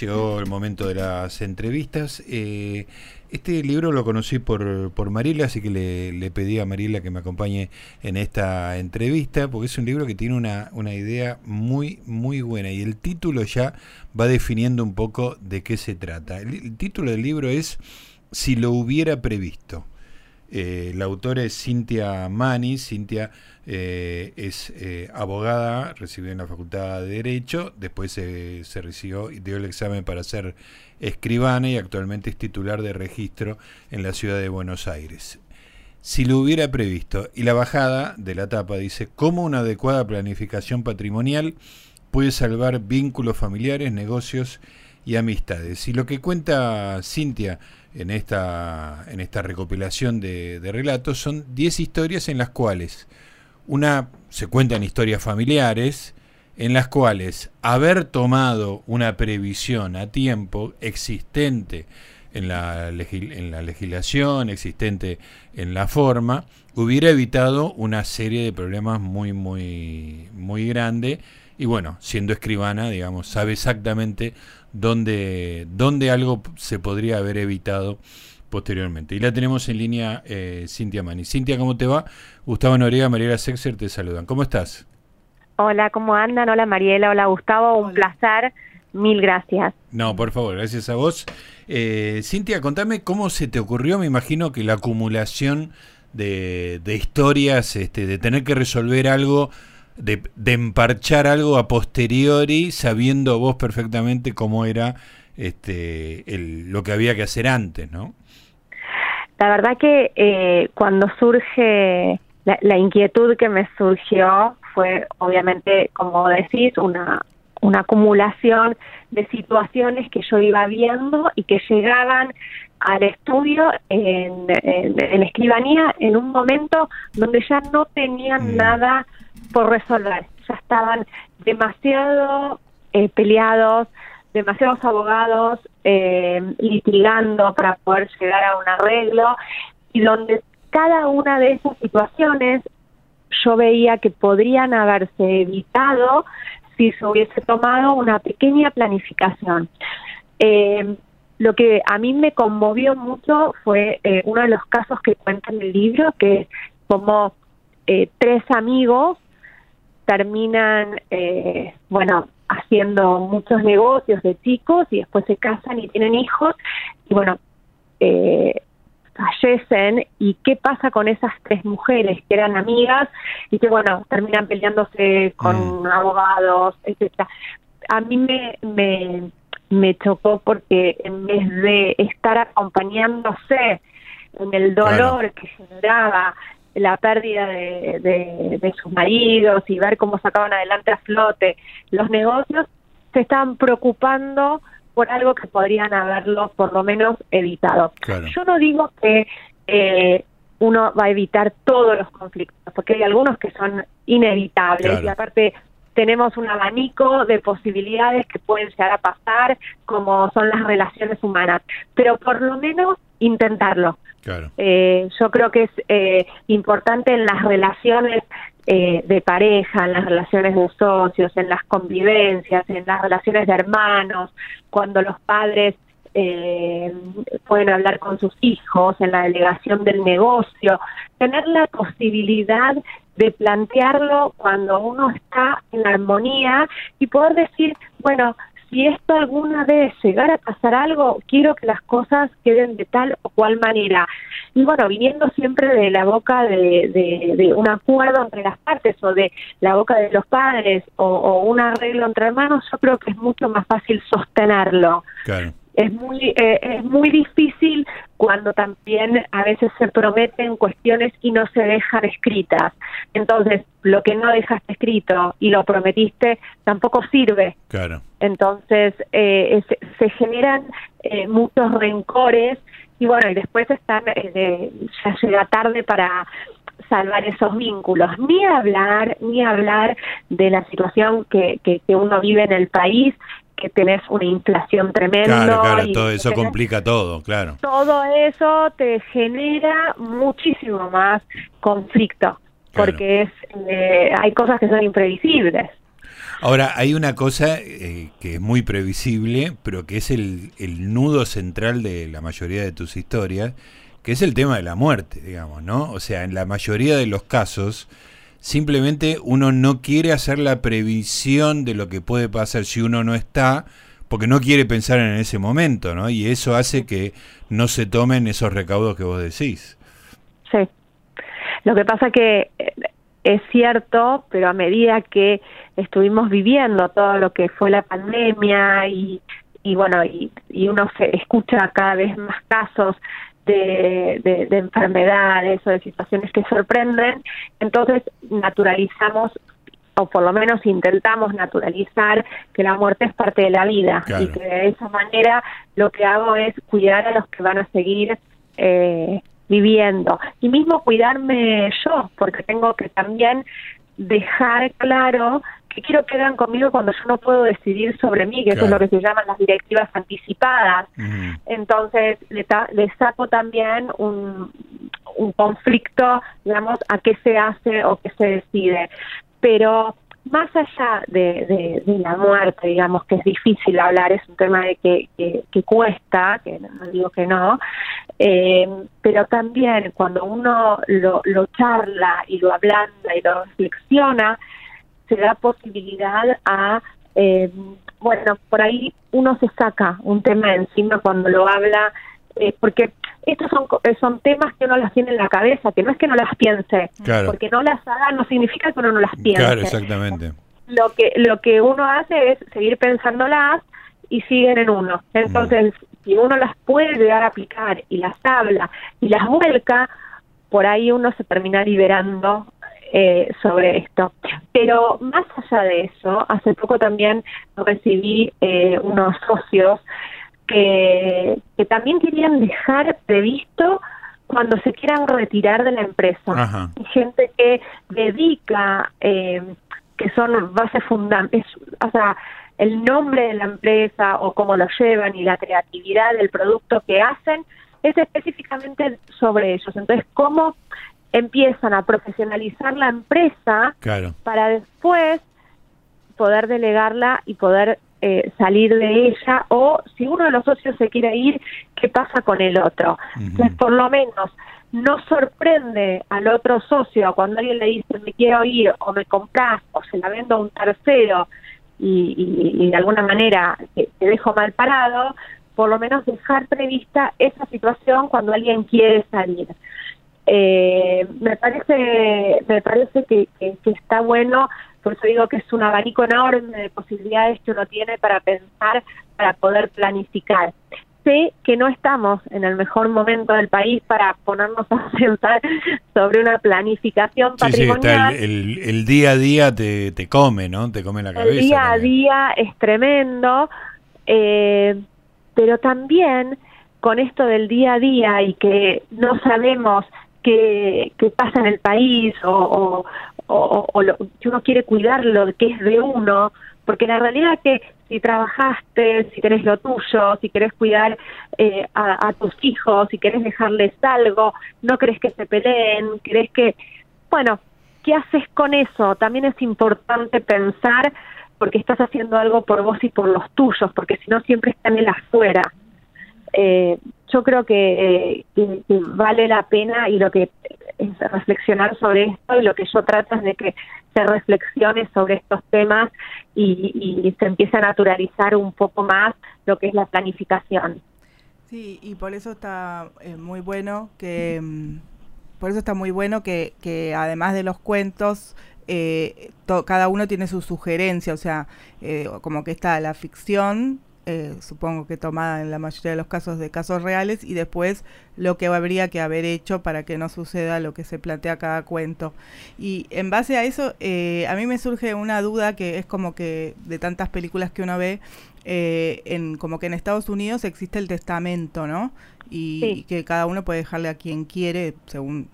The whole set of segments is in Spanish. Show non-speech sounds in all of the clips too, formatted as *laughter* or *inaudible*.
llegó el momento de las entrevistas. Eh, este libro lo conocí por, por Mariela, así que le, pedí a Mariela que me acompañe en esta entrevista, porque es un libro que tiene una, una idea muy, muy buena y el título ya va definiendo un poco de qué se trata. el título del libro es Si lo hubiera previsto. Eh, la autora es Cintia Mani. Cintia eh, es eh, abogada, recibió en la Facultad de Derecho, después se recibió y dio el examen para ser escribana y actualmente es titular de registro en la ciudad de Buenos Aires. Si lo hubiera previsto, y la bajada de la tapa dice, ¿cómo una adecuada planificación patrimonial puede salvar vínculos familiares, negocios y amistades? Y lo que cuenta Cintia en esta, en esta recopilación de, relatos son 10 historias en las cuales una se cuentan historias familiares en las cuales haber tomado una previsión a tiempo existente en la, en la legislación, existente en la forma, hubiera evitado una serie de problemas muy, muy, muy grande. Y bueno, siendo escribana, digamos, sabe exactamente dónde, dónde algo se podría haber evitado posteriormente. Y la tenemos en línea eh, Cintia Mani. Cintia, ¿cómo te va? Gustavo Noriega, Mariela Sexer te saludan. ¿Cómo estás? Hola, ¿cómo andan? Hola Mariela, hola Gustavo, un placer. Mil gracias. No, por favor, gracias a vos. Eh, Cintia, contame cómo se te ocurrió, me imagino que la acumulación de, de historias, este, de tener que resolver algo de, emparchar algo a posteriori, sabiendo vos perfectamente cómo era este, lo que había que hacer antes, ¿no? La verdad que eh, cuando surge la, inquietud que me surgió fue obviamente, como decís, una, una acumulación de situaciones que yo iba viendo y que llegaban al estudio en, en, escribanía en un momento donde ya no tenían mm. nada por resolver. Ya estaban demasiado eh, peleados, demasiados abogados eh, litigando para poder llegar a un arreglo y donde cada una de esas situaciones yo veía que podrían haberse evitado si se hubiese tomado una pequeña planificación. Eh, lo que a mí me conmovió mucho fue eh, uno de los casos que cuenta en el libro, que es como eh, tres amigos terminan, eh, bueno, haciendo muchos negocios de chicos y después se casan y tienen hijos y bueno, eh, fallecen y qué pasa con esas tres mujeres que eran amigas y que bueno, terminan peleándose con mm. abogados, etcétera. A mí me, me, me chocó porque en vez de estar acompañándose en el dolor que generaba la pérdida de, de, sus maridos y ver cómo sacaban adelante a flote los negocios, se están preocupando por algo que podrían haberlo por lo menos evitado. Yo no digo que eh, uno va a evitar todos los conflictos, porque hay algunos que son inevitables y aparte tenemos un abanico de posibilidades que pueden llegar a pasar, como son las relaciones humanas, pero por lo menos intentarlo. Eh, yo creo que es eh, importante en las relaciones eh, de pareja, en las relaciones de socios, en las convivencias, en las relaciones de hermanos, cuando los padres pueden hablar con sus hijos, en la delegación del negocio, tener la posibilidad de plantearlo cuando uno está en armonía y poder decir, bueno, si esto alguna vez llegara a pasar algo, quiero que las cosas queden de tal o cual manera. Y bueno, viniendo siempre de la boca de, de, un acuerdo entre las partes o de la boca de los padres o, o, un arreglo entre hermanos, yo creo que es mucho más fácil sostenerlo. Claro es muy eh, es muy difícil cuando también a veces se prometen cuestiones y no se dejan escritas. Entonces, lo que no dejaste escrito y lo prometiste tampoco sirve. Claro. Entonces, eh, se, generan eh, muchos rencores y bueno, y después están ya llega tarde para salvar esos vínculos, ni hablar, ni hablar de la situación que, que, que uno vive en el país, que tenés una inflación tremenda. Claro, claro, todo eso complica todo, claro. Todo eso te genera muchísimo más conflicto, porque es eh, hay cosas que son imprevisibles. Ahora, hay una cosa eh, que es muy previsible, pero que es el, el nudo central de la mayoría de tus historias, que es el tema de la muerte, digamos, ¿no? O sea, en la mayoría de los casos, simplemente uno no quiere hacer la previsión de lo que puede pasar si uno no está, porque no quiere pensar en ese momento, ¿no? Y eso hace que no se tomen esos recaudos que vos decís. Sí. Lo que pasa que eh, es cierto, pero a medida que estuvimos viviendo todo lo que fue la pandemia y, y bueno, y, y uno se escucha cada vez más casos de, de, enfermedades o de situaciones que sorprenden, entonces naturalizamos o por lo menos intentamos naturalizar que la muerte es parte de la vida y que de esa manera lo que hago es cuidar a los que van a seguir eh, viviendo. Y mismo cuidarme yo porque tengo que también dejar claro que quiero que hagan conmigo cuando yo no puedo decidir sobre mí, que eso es lo que se llaman las directivas anticipadas. Entonces, le, saco también un, un conflicto, digamos, a qué se hace o qué se decide. Pero más allá de, de, la muerte, digamos que es difícil hablar, es un tema de que, que, cuesta, que no digo que no, eh, pero también cuando uno lo, lo charla y lo ablanda y lo reflexiona, se da posibilidad a, eh, bueno, por ahí uno se saca un tema encima cuando lo habla, eh, porque estos son, eh, son temas que uno las tiene en la cabeza, que no es que no las piense, porque no las haga no significa que uno no las piense. Claro, exactamente. Lo que, lo que uno hace es seguir pensándolas y siguen en uno. Entonces, si uno las puede llegar a aplicar y las habla y las vuelca, por ahí uno se termina liberando eh, sobre esto. Pero más allá de eso, hace poco también recibí eh, unos socios que, que también querían dejar previsto cuando se quieran retirar de la empresa. Gente que dedica, eh, que son bases fundamentales, o sea, el nombre de la empresa o cómo lo llevan y la creatividad del producto que hacen es específicamente sobre ellos. Entonces, cómo empiezan a profesionalizar la empresa para después poder delegarla y poder eh, salir de ella o si uno de los socios se quiere ir, ¿qué pasa con el otro? Entonces, por lo menos no sorprende al otro socio cuando alguien le dice me quiero ir o me compras o se la vendo a un tercero y, y, de alguna manera te, te dejo mal parado, por lo menos dejar prevista esa situación cuando alguien quiere salir. Eh, me parece me parece que, está bueno por eso digo que es un abanico enorme de posibilidades que uno tiene para pensar para poder planificar sé que no estamos en el mejor momento del país para ponernos a pensar sobre una planificación patrimonial. el, día a día te, te come, ¿no? Te come la cabeza. El día a día es tremendo, eh, pero también con esto del día a día y que no sabemos que, pasa en el país o, o, lo, que uno quiere cuidar lo que es de uno, porque la realidad es que si trabajaste, si querés lo tuyo, si querés cuidar eh, a, tus hijos, si querés dejarles algo, no crees que se peleen, crees que, bueno, ¿qué haces con eso? También es importante pensar porque estás haciendo algo por vos y por los tuyos, porque si no siempre está en el afuera. Eh, yo creo que, vale la pena y lo que es reflexionar sobre esto y lo que yo trato es de que se reflexione sobre estos temas y, se empiece a naturalizar un poco más lo que es la planificación. Sí, y por eso está eh, muy bueno que mm, por eso está muy bueno que, que además de los cuentos eh, cada uno tiene su sugerencia, o sea, eh, como que está la ficción eh, supongo que tomada en la mayoría de los casos de casos reales, y después lo que habría que haber hecho para que no suceda lo que se plantea cada cuento. Y en base a eso, eh, a mí me surge una duda que es como que de tantas películas que uno ve, eh, en, como que en Estados Unidos existe el testamento, ¿no? Y, que cada uno puede dejarle a quien quiere, según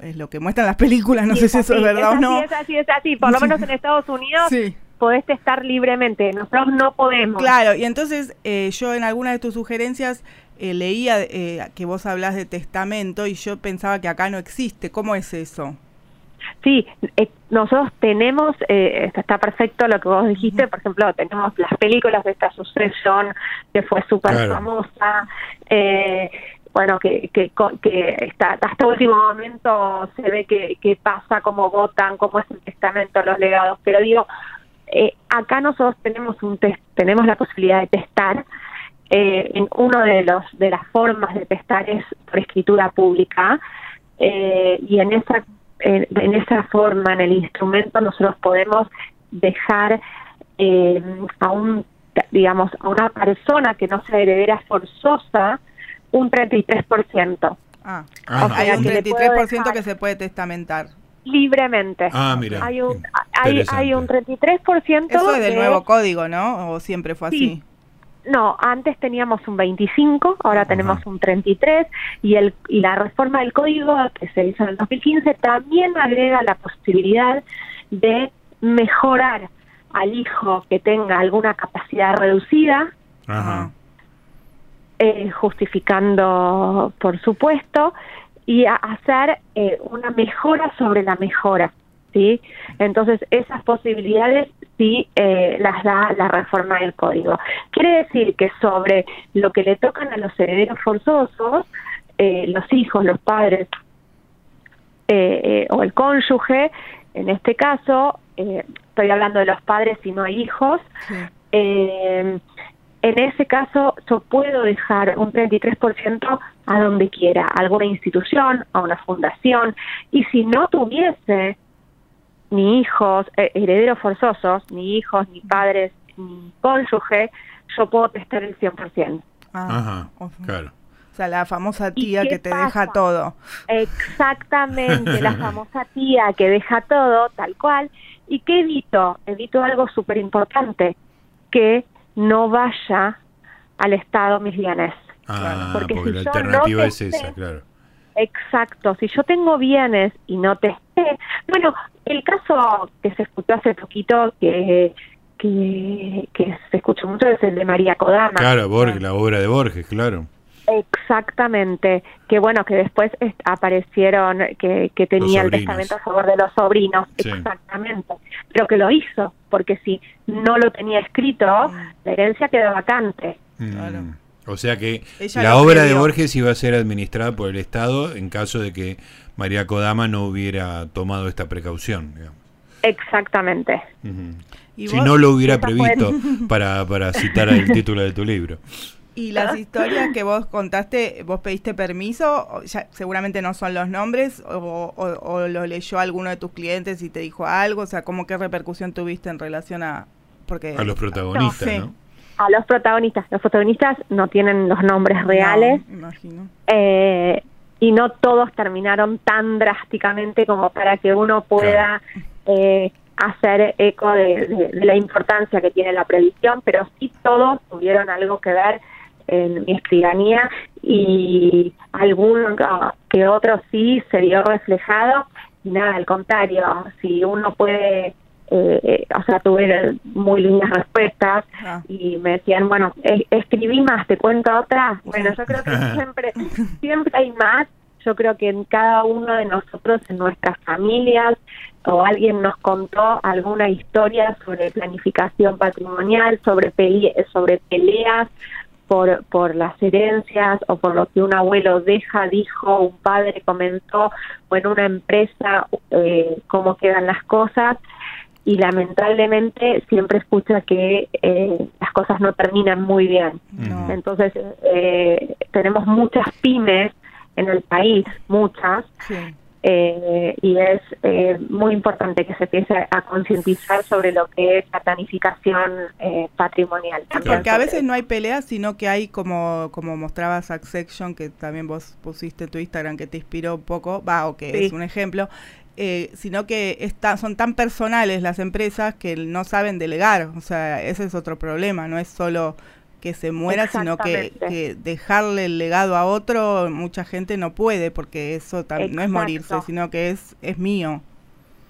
es lo que muestran las películas, no sé si eso es verdad o no. Es así, es así, por lo *laughs* menos en Estados Unidos. Sí podés estar libremente, nosotros no podemos. Claro, y entonces eh, yo en alguna de tus sugerencias eh, leía eh, que vos hablas de testamento y yo pensaba que acá no existe. ¿Cómo es eso? Sí, eh, nosotros tenemos, eh, está perfecto lo que vos dijiste, por ejemplo, tenemos las películas de esta sucesión que fue súper famosa, eh, bueno, que, que, que está, hasta último momento se ve que, que pasa, cómo votan, cómo es el testamento, los legados, pero digo, eh, acá nosotros tenemos un test, tenemos la posibilidad de testar, eh, en uno de los de las formas de testar es por escritura pública eh, y en esa en, esa forma en el instrumento nosotros podemos dejar eh, a un digamos a una persona que no sea heredera forzosa un 33%. Ah, ah hay un 33% que se puede testamentar libremente. Ah, mira. Hay un, hay, hay un 33%. Eso es del nuevo código, ¿no? ¿O siempre fue así? No, antes teníamos un 25, ahora tenemos un 33 y, el, y la reforma del código que se hizo en el 2015 también agrega la posibilidad de mejorar al hijo que tenga alguna capacidad reducida, eh, justificando, por supuesto, y hacer eh, una mejora sobre la mejora. ¿sí? Entonces, esas posibilidades sí eh, las da la reforma del código. Quiere decir que sobre lo que le tocan a los herederos forzosos, eh, los hijos, los padres o el cónyuge, en este caso, estoy hablando de los padres si no hay hijos, en ese caso yo puedo dejar un 33% a donde quiera, a alguna institución, a una fundación, y si no tuviese ni hijos, eh, herederos forzosos, ni hijos, ni padres, ni cónyuge, yo puedo testar el 100%. Ah, Ajá, claro. O sea, la famosa tía que te deja todo. Exactamente, la *laughs* famosa tía que deja todo, tal cual. ¿Y qué evito? Evito algo súper importante, que no vaya al Estado mis bienes. Ah, porque, la alternativa es esa, claro. Exacto, si yo tengo bienes y no testé, bueno, el caso que se escuchó hace poquito, que, que, se escuchó mucho, es el de María Kodama. Claro, Borges, la obra de Borges, claro. Exactamente, que bueno, que después aparecieron que, que tenía el testamento a favor de los sobrinos, exactamente, pero que lo hizo, porque si no lo tenía escrito, la herencia quedó vacante. Mm. O sea que la obra de Borges iba a ser administrada por el Estado en caso de que María Kodama no hubiera tomado esta precaución. Exactamente. Si no lo hubiera previsto para, para citar el *laughs* título de tu libro. Y las historias que vos contaste, vos pediste permiso, ya, seguramente no son los nombres, o, o, lo leyó alguno de tus clientes y te dijo algo, o sea, ¿cómo qué repercusión tuviste en relación a... Porque, a los protagonistas, ¿no? A los protagonistas. Los protagonistas no tienen los nombres reales. imagino. Eh, y no todos terminaron tan drásticamente como para que uno pueda eh, hacer eco de, la importancia que tiene la previsión, pero sí todos tuvieron algo que ver en mi escribanía y algún que otro sí se vio reflejado y nada, al contrario, si uno puede eh, o sea, tuve muy lindas respuestas ah. y me decían, bueno, escribí más, te cuento otra. Bueno, yo creo que siempre, *laughs* siempre hay más. Yo creo que en cada uno de nosotros, en nuestras familias, o alguien nos contó alguna historia sobre planificación patrimonial, sobre, sobre peleas por, por las herencias o por lo que un abuelo deja, dijo, un padre comentó, o en una empresa, eh, cómo quedan las cosas y lamentablemente siempre escucha que eh, las cosas no terminan muy bien. Entonces, eh, tenemos muchas pymes en el país, muchas, eh, y es muy importante que se empiece a concientizar sobre lo que es la planificación patrimonial. Porque a veces no hay peleas, sino que hay, como, como mostraba Succession, que también vos pusiste en tu Instagram, que te inspiró un poco, va, o que es un ejemplo, eh, sino que está, son tan personales las empresas que no saben delegar. O sea, ese es otro problema, no es solo que se muera, sino que, dejarle el legado a otro, mucha gente no puede, porque eso no es morirse, sino que es, es mío.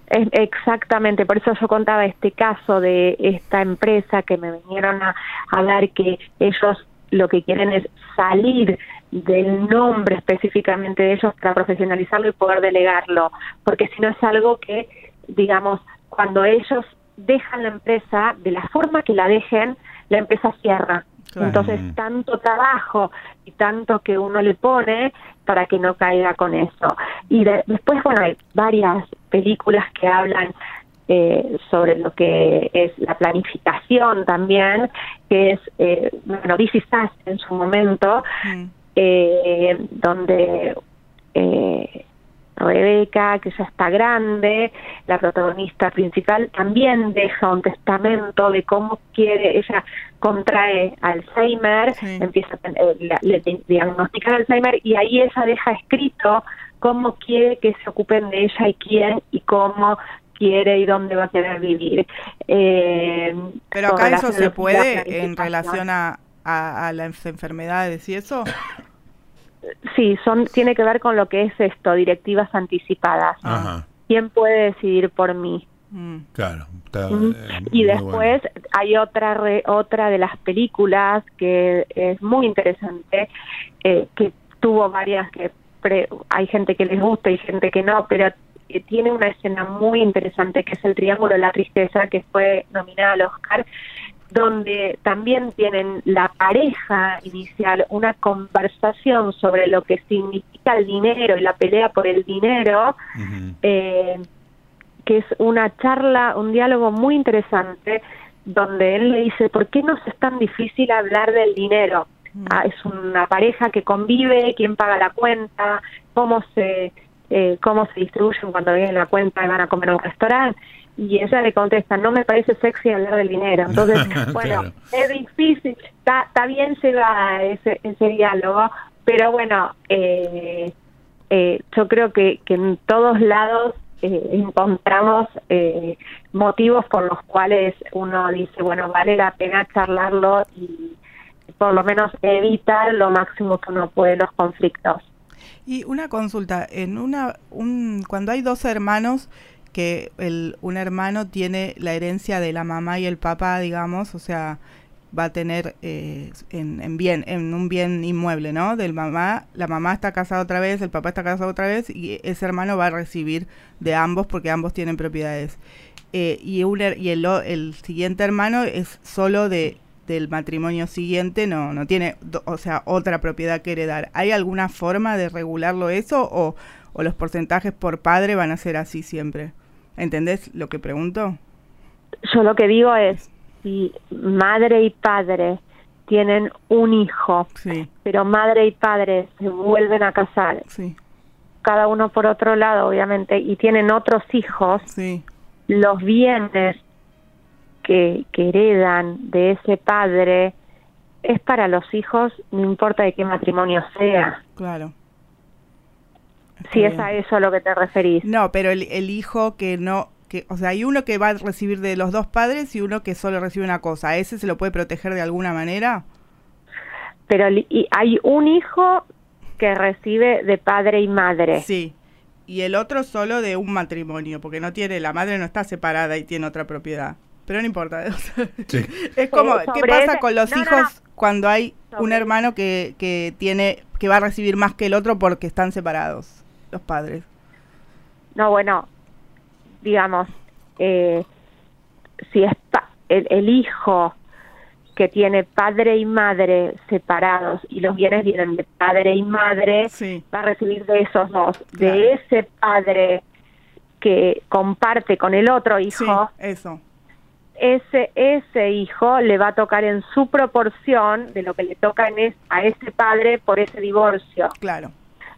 exactamente, por eso yo contaba este caso de esta empresa que me vinieron a, a dar que ellos lo que quieren es salir del nombre específicamente de ellos para profesionalizarlo y poder delegarlo, porque si no es algo que, digamos, cuando ellos dejan la empresa, de la forma que la dejen, la empresa cierra. Entonces, tanto trabajo y tanto que uno le pone para que no caiga con eso. Y después, bueno, hay varias películas que hablan eh, sobre lo que es la planificación también, que es, eh, bueno, This en su momento, mm. Eh, donde eh, Rebeca, que ya está grande, la protagonista principal, también deja un testamento de cómo quiere, ella contrae Alzheimer, empieza a le diagnostica Alzheimer y ahí ella deja escrito cómo quiere que se ocupen de ella y quién y cómo quiere y dónde va a querer vivir. Eh, Pero acá eso se puede en relación a, a, las enfermedades y eso. Sí, son tiene que ver con lo que es esto, directivas anticipadas. ¿Quién puede decidir por mí? Mm. Claro. Eh, y después hay otra otra de las películas que es muy interesante, eh, que tuvo varias que hay gente que les gusta y gente que no, pero que tiene una escena muy interesante que es el Triángulo de la Tristeza, que fue nominada al Oscar, donde también tienen la pareja inicial una conversación sobre lo que significa el dinero y la pelea por el dinero, eh, que es una charla, un diálogo muy interesante, donde él le dice, ¿por qué nos es tan difícil hablar del dinero? Ah, es una pareja que convive, quién paga la cuenta, cómo se eh, cómo se distribuyen cuando vienen la cuenta y van a comer a un restaurante. Y ella le contesta, no me parece sexy hablar del dinero. Entonces, *laughs* bueno, es difícil, está, está bien llevar ese, ese diálogo, pero bueno, eh, eh, yo creo que, que en todos lados eh, encontramos eh, motivos por los cuales uno dice, bueno, vale la pena charlarlo y por lo menos evitar lo máximo que uno puede los conflictos. Y una consulta, en una, un, cuando hay dos hermanos, que el, un hermano tiene la herencia de la mamá y el papá, digamos, o sea, va a tener eh, en, en, bien, en un bien inmueble, ¿no? Del mamá, la mamá está casada otra vez, el papá está casado otra vez y ese hermano va a recibir de ambos porque ambos tienen propiedades. Eh, y un, el, el siguiente hermano es solo de del matrimonio siguiente no, no tiene, o sea, otra propiedad que heredar. ¿Hay alguna forma de regularlo eso o, o los porcentajes por padre van a ser así siempre? ¿Entendés lo que pregunto? Yo lo que digo es, si madre y padre tienen un hijo, pero madre y padre se vuelven a casar, sí. cada uno por otro lado, obviamente, y tienen otros hijos, sí. los bienes que, heredan de ese padre es para los hijos, no importa de qué matrimonio sea. Claro. Si es a eso a lo que te referís. No, pero el, el, hijo que no, que, o sea, hay uno que va a recibir de los dos padres y uno que solo recibe una cosa. ¿A ese se lo puede proteger de alguna manera? Pero y hay un hijo que recibe de padre y madre. Sí. Y el otro solo de un matrimonio, porque no tiene, la madre no está separada y tiene otra propiedad pero no importa. *laughs* Es como, ¿qué pasa con los hijos cuando hay un hermano que, que tiene, que va a recibir más que el otro porque están separados los padres? No, bueno, digamos, eh, si es el, el, hijo que tiene padre y madre separados y los bienes vienen de padre y madre, va a recibir de esos dos, de ese padre que comparte con el otro hijo, eso ese, ese hijo le va a tocar en su proporción de lo que le toca en a ese padre por ese divorcio. Claro.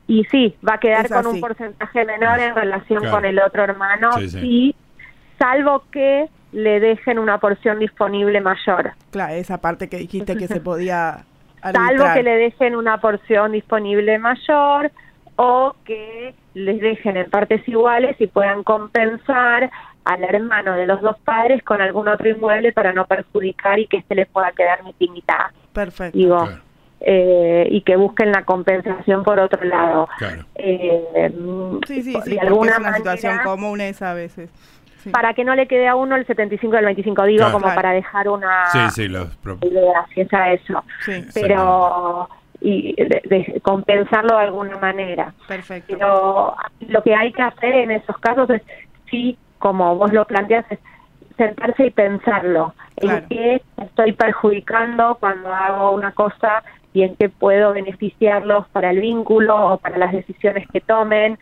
Y sí, va a quedar con un porcentaje menor en relación con el otro hermano, sí. salvo que le dejen una porción disponible mayor. Claro, esa parte que dijiste que se podía... *laughs* Salvo que le dejen una porción disponible mayor o que les dejen en partes iguales y puedan compensar al hermano de los dos padres con algún otro inmueble para no perjudicar y que se les pueda quedar mitad. Perfecto. Digo, eh, y que busquen la compensación por otro lado. Eh, sí, sí, sí, alguna es una situación común esa a veces. para que no le quede a uno el 75 del 25, digo, como para dejar una sí, sí, los idea, si es a eso. Pero y de, compensarlo de alguna manera. Perfecto. Pero lo que hay que hacer en esos casos es, sí, como vos lo planteas, es sentarse y pensarlo. En qué estoy perjudicando cuando hago una cosa y en qué puedo beneficiarlos para el vínculo o para las decisiones que tomen,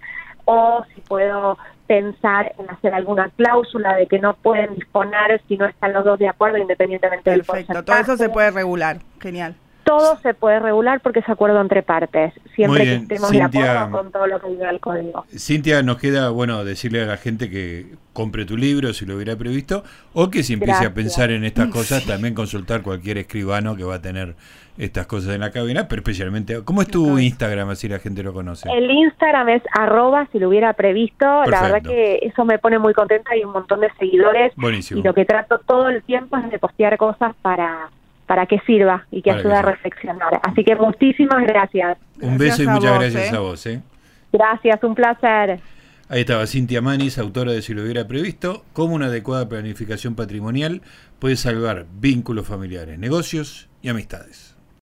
o si puedo pensar en hacer alguna cláusula de que no pueden disponer si no están los dos de acuerdo independientemente del porcentaje. todo eso se puede regular, genial todo se puede regular porque es acuerdo entre partes, siempre que estemos de acuerdo con todo lo que diga el código. Cintia, nos queda, bueno, decirle a la gente que compre tu libro si lo hubiera previsto, o que si empiece a pensar en estas cosas, también consultar cualquier escribano que va a tener estas cosas en la cabina, pero especialmente, ¿cómo es tu Instagram, así la gente lo conoce? El Instagram es arroba si lo hubiera previsto, la verdad que eso me pone muy contenta, hay un montón de seguidores, Buenísimo. y lo que trato todo el tiempo es de postear cosas para para que sirva y que ayude a reflexionar. Así que muchísimas gracias. Un beso y muchas gracias ¿eh? a vos. ¿eh? Gracias, un placer. Ahí estaba Cintia Manis, autora de Si lo hubiera previsto, cómo una adecuada planificación patrimonial puede salvar vínculos familiares, negocios y amistades.